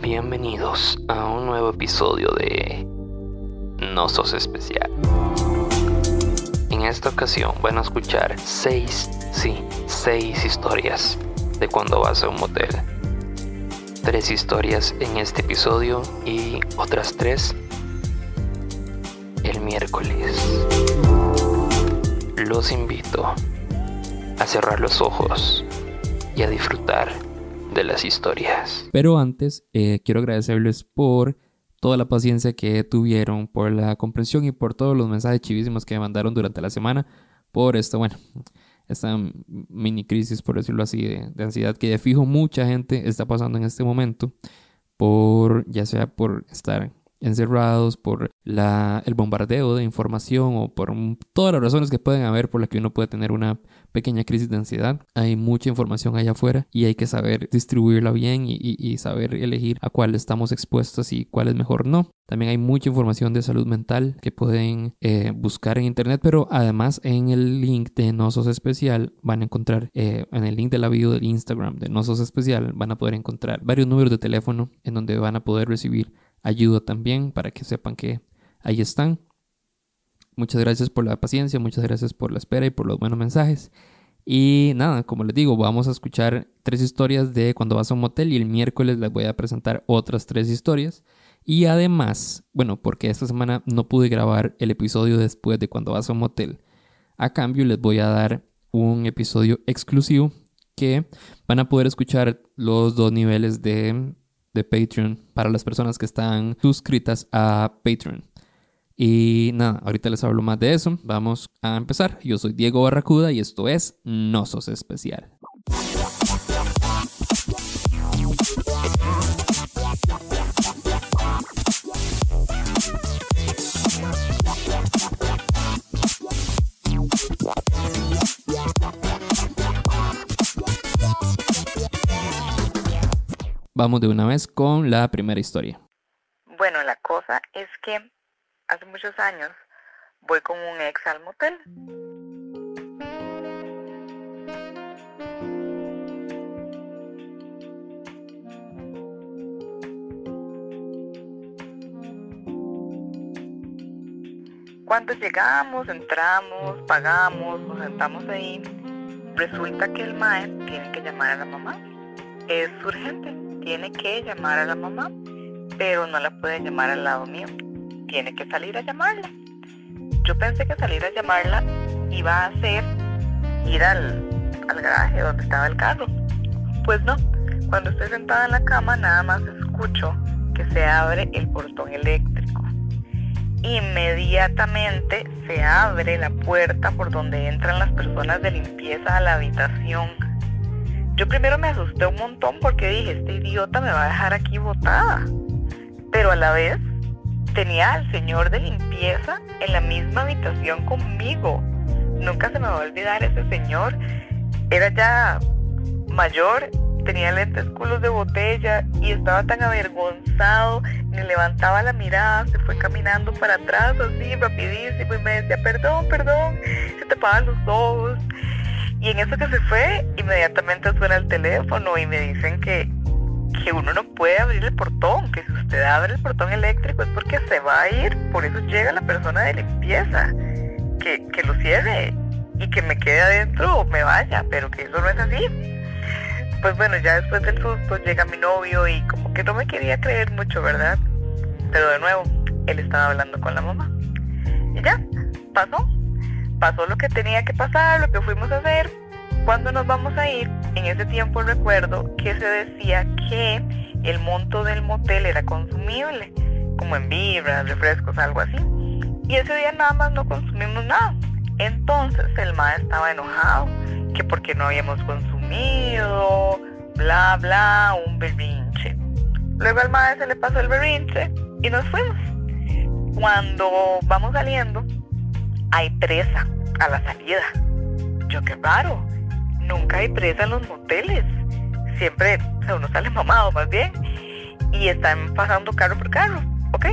Bienvenidos a un nuevo episodio de No Sos Especial. En esta ocasión van a escuchar seis, sí, seis historias de cuando vas a un motel. Tres historias en este episodio y otras tres el miércoles. Los invito a cerrar los ojos y a disfrutar de las historias. Pero antes, eh, quiero agradecerles por toda la paciencia que tuvieron, por la comprensión y por todos los mensajes chivísimos que me mandaron durante la semana, por esto, bueno, esta mini crisis, por decirlo así, de, de ansiedad que de fijo mucha gente está pasando en este momento, por ya sea por estar encerrados por la, el bombardeo de información o por todas las razones que pueden haber por las que uno puede tener una pequeña crisis de ansiedad. Hay mucha información allá afuera y hay que saber distribuirla bien y, saber elegir a cuál estamos expuestos y cuál es mejor no. También hay mucha información de salud mental que pueden eh, buscar en internet, pero además en el link de Nosos Especial van a encontrar, eh, en el link de la video del Instagram de Nosos Especial, van a poder encontrar varios números de teléfono en donde van a poder recibir ayuda también para que sepan que ahí están. Muchas gracias por la paciencia, muchas gracias por la espera y por los buenos mensajes. Y nada, como les digo, vamos a escuchar tres historias de cuando vas a un motel y el miércoles les voy a presentar otras tres historias. Y además, bueno, porque esta semana no pude grabar el episodio después de cuando vas a un motel. A cambio les voy a dar un episodio exclusivo que van a poder escuchar los dos niveles de de Patreon para las personas que están suscritas a Patreon. Y nada, ahorita les hablo más de eso. Vamos a empezar. Yo soy Diego Barracuda y esto es No Sos Especial. Vamos de una vez con la primera historia. Bueno, la cosa es que hace muchos años voy con un ex al motel. Cuando llegamos, entramos, pagamos, nos sentamos ahí, resulta que el mae tiene que llamar a la mamá. Es urgente tiene que llamar a la mamá, pero no la puede llamar al lado mío. Tiene que salir a llamarla. Yo pensé que salir a llamarla iba a ser ir al, al garaje donde estaba el carro. Pues no, cuando estoy sentada en la cama nada más escucho que se abre el portón eléctrico. Inmediatamente se abre la puerta por donde entran las personas de limpieza a la habitación yo primero me asusté un montón porque dije, este idiota me va a dejar aquí botada. Pero a la vez tenía al señor de limpieza en la misma habitación conmigo. Nunca se me va a olvidar ese señor. Era ya mayor, tenía lentes culos de botella y estaba tan avergonzado, me levantaba la mirada, se fue caminando para atrás así rapidísimo y me decía, perdón, perdón, se tapaban los ojos. Y en eso que se fue, inmediatamente suena el teléfono y me dicen que, que uno no puede abrir el portón, que si usted abre el portón eléctrico es porque se va a ir, por eso llega la persona de limpieza, que, que lo cierre y que me quede adentro o me vaya, pero que eso no es así. Pues bueno, ya después del susto llega mi novio y como que no me quería creer mucho, ¿verdad? Pero de nuevo, él estaba hablando con la mamá. Y ya, pasó pasó lo que tenía que pasar, lo que fuimos a hacer. Cuando nos vamos a ir, en ese tiempo recuerdo que se decía que el monto del motel era consumible, como en vibras, refrescos, algo así. Y ese día nada más no consumimos nada. Entonces el maestro estaba enojado, que porque no habíamos consumido, bla, bla, un berrinche. Luego al maestro se le pasó el berrinche y nos fuimos. Cuando vamos saliendo, hay presa a la salida. Yo qué raro, nunca hay presa en los moteles. Siempre uno sale mamado más bien. Y están pasando carro por carro, ¿ok?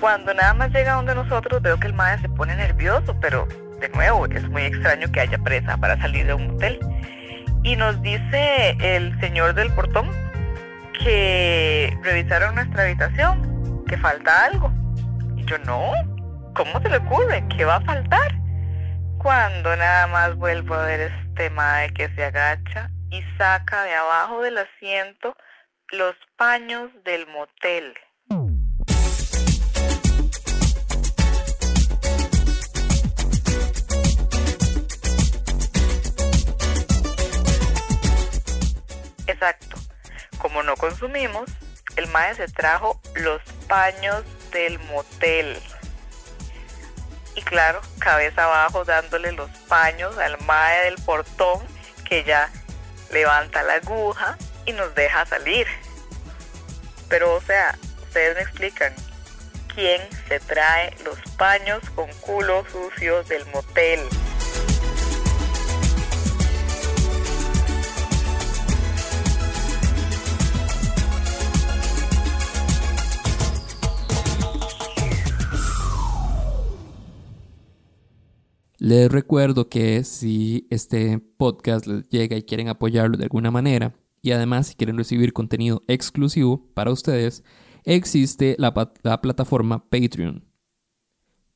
Cuando nada más llega donde nosotros veo que el maestro se pone nervioso, pero de nuevo es muy extraño que haya presa para salir de un motel. Y nos dice el señor del portón que revisaron nuestra habitación, que falta algo. Y yo, no, ¿cómo se le ocurre? ¿Qué va a faltar? Cuando nada más vuelvo a ver este mae que se agacha y saca de abajo del asiento los paños del motel. Exacto. Como no consumimos, el mae se trajo los paños del motel. Y claro, cabeza abajo dándole los paños al mae del portón que ya levanta la aguja y nos deja salir. Pero o sea, ustedes me explican, ¿quién se trae los paños con culo sucios del motel? Les recuerdo que si este podcast les llega y quieren apoyarlo de alguna manera, y además si quieren recibir contenido exclusivo para ustedes, existe la, la plataforma Patreon.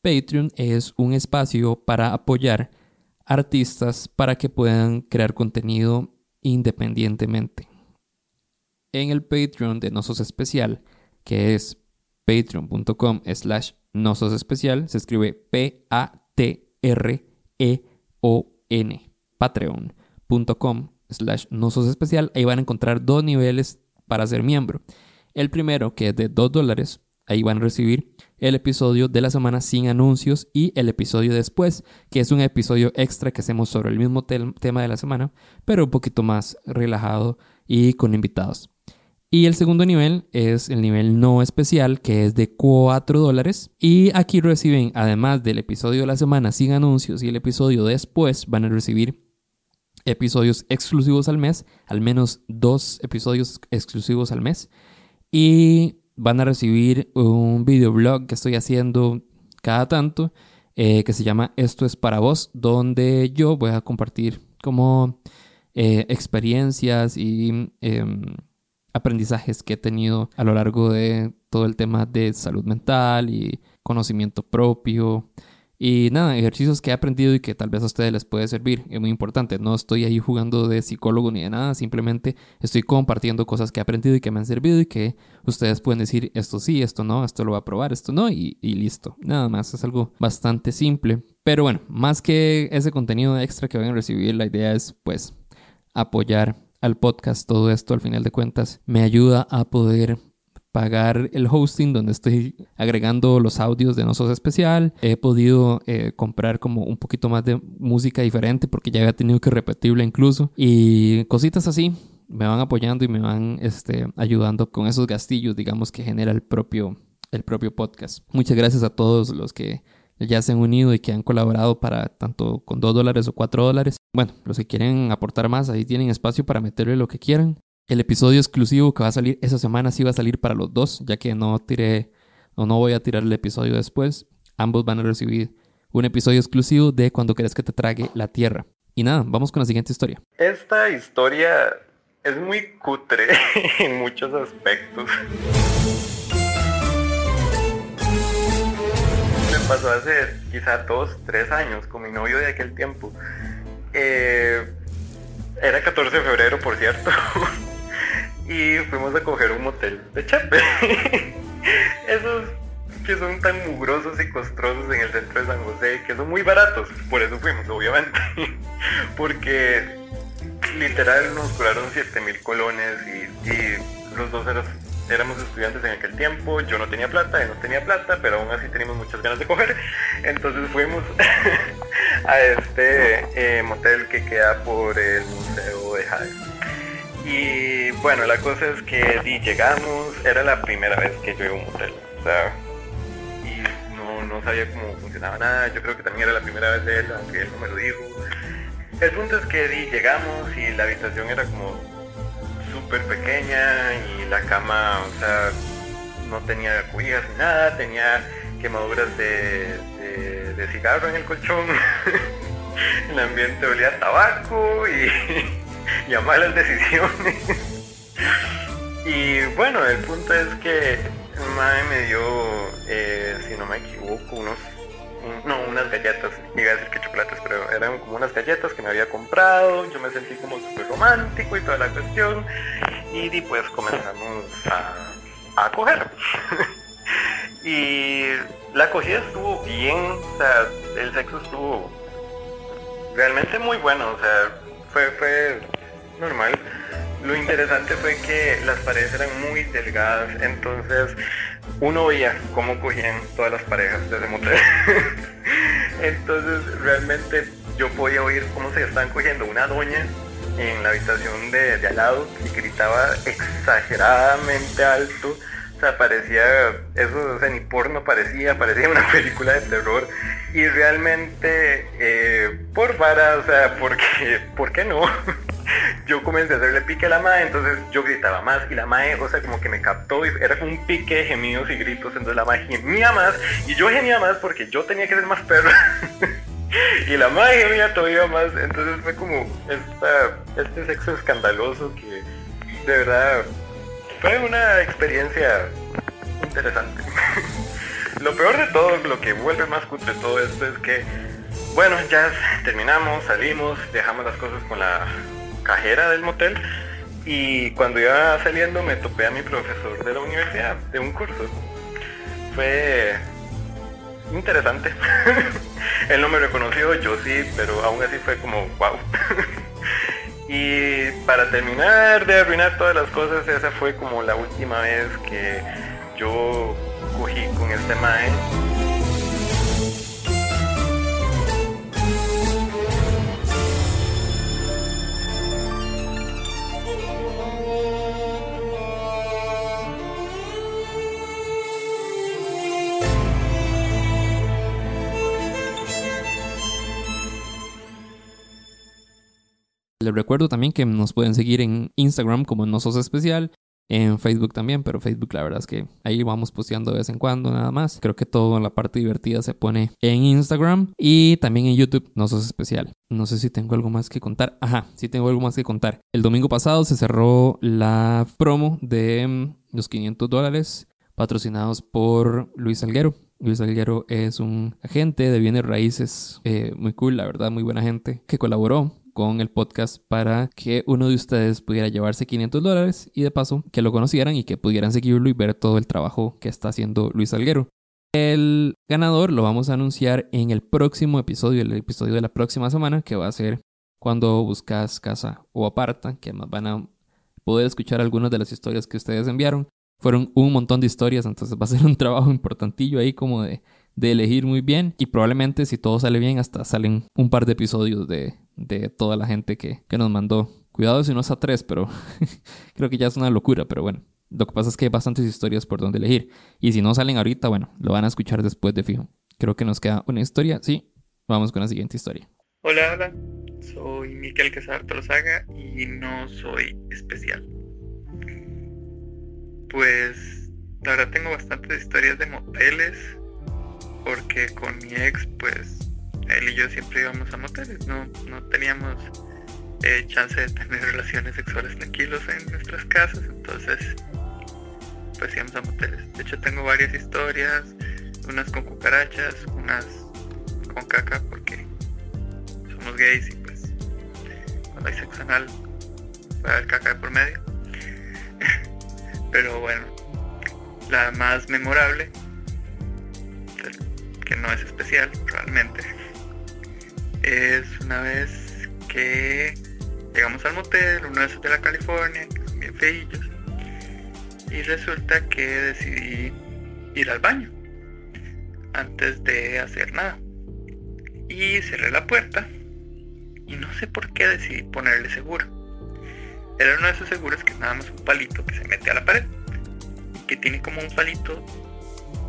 Patreon es un espacio para apoyar artistas para que puedan crear contenido independientemente. En el Patreon de Nosos Especial, que es patreon.com slash Nosos Especial, se escribe P-A-T R-E-O-N, patreon.com slash nosos especial. Ahí van a encontrar dos niveles para ser miembro. El primero, que es de 2 dólares, ahí van a recibir el episodio de la semana sin anuncios y el episodio después, que es un episodio extra que hacemos sobre el mismo tema de la semana, pero un poquito más relajado y con invitados. Y el segundo nivel es el nivel no especial, que es de 4 dólares. Y aquí reciben, además del episodio de la semana sin anuncios y el episodio después, van a recibir episodios exclusivos al mes, al menos dos episodios exclusivos al mes. Y van a recibir un videoblog que estoy haciendo cada tanto, eh, que se llama Esto es para vos, donde yo voy a compartir como eh, experiencias y em, aprendizajes que he tenido a lo largo de todo el tema de salud mental y conocimiento propio. Y nada, ejercicios que he aprendido y que tal vez a ustedes les puede servir. Es muy importante. No estoy ahí jugando de psicólogo ni de nada. Simplemente estoy compartiendo cosas que he aprendido y que me han servido y que ustedes pueden decir esto sí, esto no, esto lo voy a probar, esto no y, y listo. Nada más. Es algo bastante simple. Pero bueno, más que ese contenido extra que van a recibir, la idea es pues apoyar al podcast, todo esto al final de cuentas me ayuda a poder pagar el hosting donde estoy agregando los audios de Nosos Especial. He podido eh, comprar como un poquito más de música diferente porque ya había tenido que repetirla incluso. Y cositas así me van apoyando y me van este, ayudando con esos gastillos, digamos, que genera el propio, el propio podcast. Muchas gracias a todos los que ya se han unido y que han colaborado para tanto con 2 dólares o 4 dólares. Bueno, los que quieren aportar más, ahí tienen espacio para meterle lo que quieran. El episodio exclusivo que va a salir esa semana sí va a salir para los dos, ya que no tiré o no voy a tirar el episodio después. Ambos van a recibir un episodio exclusivo de Cuando quieres que te trague la tierra. Y nada, vamos con la siguiente historia. Esta historia es muy cutre en muchos aspectos. Pasó hace quizá dos, tres años con mi novio de aquel tiempo. Eh, era 14 de febrero, por cierto. y fuimos a coger un motel de Chepe. Esos que son tan mugrosos y costosos en el centro de San José, que son muy baratos. Por eso fuimos, obviamente. Porque literal nos cobraron 7 mil colones y, y los dos eran éramos estudiantes en aquel tiempo, yo no tenía plata, él no tenía plata, pero aún así teníamos muchas ganas de coger. Entonces fuimos a este eh, motel que queda por el Museo de Jade. Y bueno, la cosa es que llegamos, era la primera vez que yo iba a un motel, o sea, y no, no sabía cómo funcionaba nada, yo creo que también era la primera vez de él, aunque él no me lo dijo. El punto es que llegamos y la habitación era como súper pequeña y la cama, o sea, no tenía cubijas ni nada, tenía quemaduras de, de, cigarro en el colchón. el ambiente olía a tabaco y, y a malas decisiones. Y bueno, el punto es que mae me dio, eh, si no me equivoco, unos no, unas galletas, iba a decir que chocolates, pero eran como unas galletas que me había comprado, yo me sentí como súper romántico y toda la cuestión, y pues comenzamos a, a coger. y la acogida estuvo bien, o sea, el sexo estuvo realmente muy bueno, o sea, fue, fue normal. Lo interesante fue que las paredes eran muy delgadas, entonces uno veía cómo cogían todas las parejas desde motel. entonces realmente yo podía oír cómo se estaban cogiendo una doña en la habitación de, al lado y gritaba exageradamente alto o sea, parecía, eso, o sea, ni porno parecía, parecía una película de terror. Y realmente, eh, por vara, o sea, porque, ¿por qué no? yo comencé a hacerle pique a la mae, entonces yo gritaba más y la mae, o sea, como que me captó y era un pique de gemidos y gritos, entonces la mae gemía más y yo gemía más porque yo tenía que ser más perro. y la mae gemía todavía más, entonces fue como este sexo escandaloso que de verdad fue una experiencia interesante. lo peor de todo, lo que vuelve más cutre todo esto es que, bueno, ya terminamos, salimos, dejamos las cosas con la cajera del motel y cuando iba saliendo me topé a mi profesor de la universidad, de un curso. Fue interesante. Él no me reconoció, yo sí, pero aún así fue como, wow. Y para terminar de arruinar todas las cosas, esa fue como la última vez que yo cogí con este mae. Recuerdo también que nos pueden seguir en Instagram como No Sos Especial, en Facebook también, pero Facebook la verdad es que ahí vamos posteando de vez en cuando nada más. Creo que toda la parte divertida se pone en Instagram y también en YouTube No Sos Especial. No sé si tengo algo más que contar. Ajá, sí tengo algo más que contar. El domingo pasado se cerró la promo de mm, los 500 dólares patrocinados por Luis Alguero. Luis Alguero es un agente de bienes raíces eh, muy cool, la verdad, muy buena gente, que colaboró con el podcast para que uno de ustedes pudiera llevarse 500 dólares y de paso que lo conocieran y que pudieran seguirlo y ver todo el trabajo que está haciendo Luis Alguero. El ganador lo vamos a anunciar en el próximo episodio, el episodio de la próxima semana, que va a ser cuando buscas casa o aparta, que más van a poder escuchar algunas de las historias que ustedes enviaron. Fueron un montón de historias, entonces va a ser un trabajo importantillo ahí como de, de elegir muy bien y probablemente si todo sale bien hasta salen un par de episodios de, de toda la gente que, que nos mandó. Cuidado si no es a tres, pero creo que ya es una locura, pero bueno. Lo que pasa es que hay bastantes historias por donde elegir. Y si no salen ahorita, bueno, lo van a escuchar después de fijo. Creo que nos queda una historia. Sí, vamos con la siguiente historia. Hola, hola. Soy Miquel Quesar Tolosaga y no soy especial. Pues la verdad tengo bastantes historias de moteles porque con mi ex pues él y yo siempre íbamos a moteles, no, no teníamos eh, chance de tener relaciones sexuales tranquilos en nuestras casas, entonces pues íbamos a moteles. De hecho tengo varias historias, unas con cucarachas, unas con caca porque somos gays y pues cuando hay sexo anal puede haber caca de por medio. Pero bueno, la más memorable, que no es especial realmente, es una vez que llegamos al motel, uno de de la California, que son bien feillos, y resulta que decidí ir al baño antes de hacer nada. Y cerré la puerta y no sé por qué decidí ponerle seguro. Era uno de esos seguros que es nada más un palito que se mete a la pared que tiene como un palito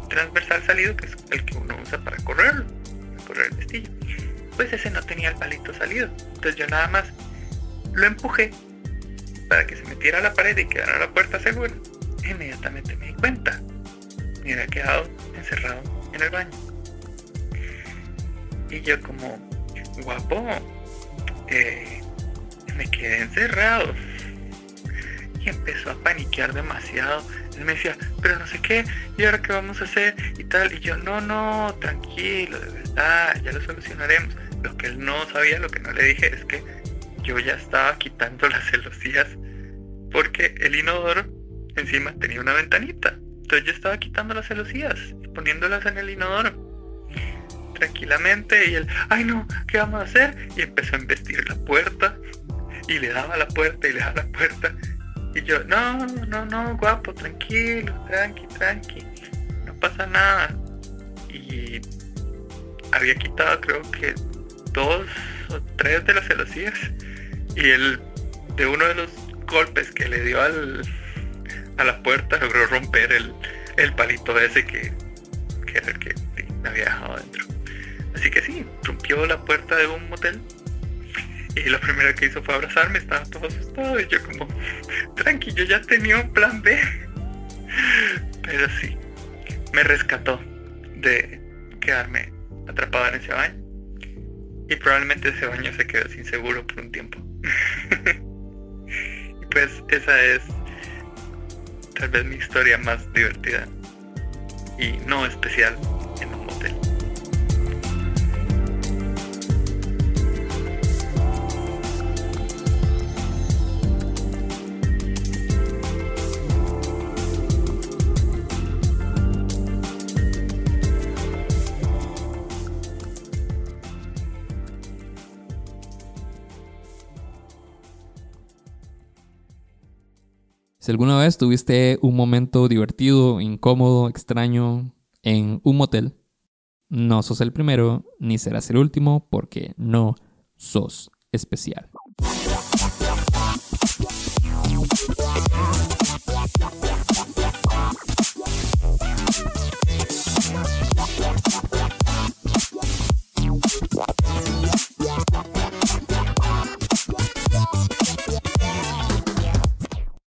transversal salido que es el que uno usa para correrlo, correr el pestillo pues ese no tenía el palito salido. Entonces yo nada más lo empujé para que se metiera a la pared y quedara la puerta segura. Inmediatamente me di cuenta. Me había quedado encerrado en el baño. Y yo como, guapo, eh, me quedé encerrado. y empezó a paniquear demasiado. Él me decía, pero no sé qué, ¿y ahora qué vamos a hacer? Y tal, y yo, no, no, tranquilo, de verdad, ya lo solucionaremos. Lo que él no sabía, lo que no le dije es que yo ya estaba quitando las celosías porque el inodoro encima tenía una ventanita. Entonces yo estaba quitando las celosías poniéndolas en el inodoro tranquilamente y él, ay no, ¿qué vamos a hacer? Y empezó a embestir la puerta y le daba la puerta y le daba la puerta. Y yo, no, no, no, guapo, tranquilo, tranqui, tranqui, no pasa nada. Y había quitado creo que dos o tres de las celosías y él, de uno de los golpes que le dio al, a la puerta, logró romper el, el palito ese que, que era el que me había dejado dentro. Así que sí, rompió la puerta de un motel. Y lo primero que hizo fue abrazarme, estaba todo asustado y yo como, tranqui, yo ya tenía un plan B. Pero sí, me rescató de quedarme atrapado en ese baño. Y probablemente ese baño se quedó sin seguro por un tiempo. y pues esa es tal vez mi historia más divertida y no especial Si alguna vez tuviste un momento divertido, incómodo, extraño en un motel, no sos el primero ni serás el último porque no sos especial.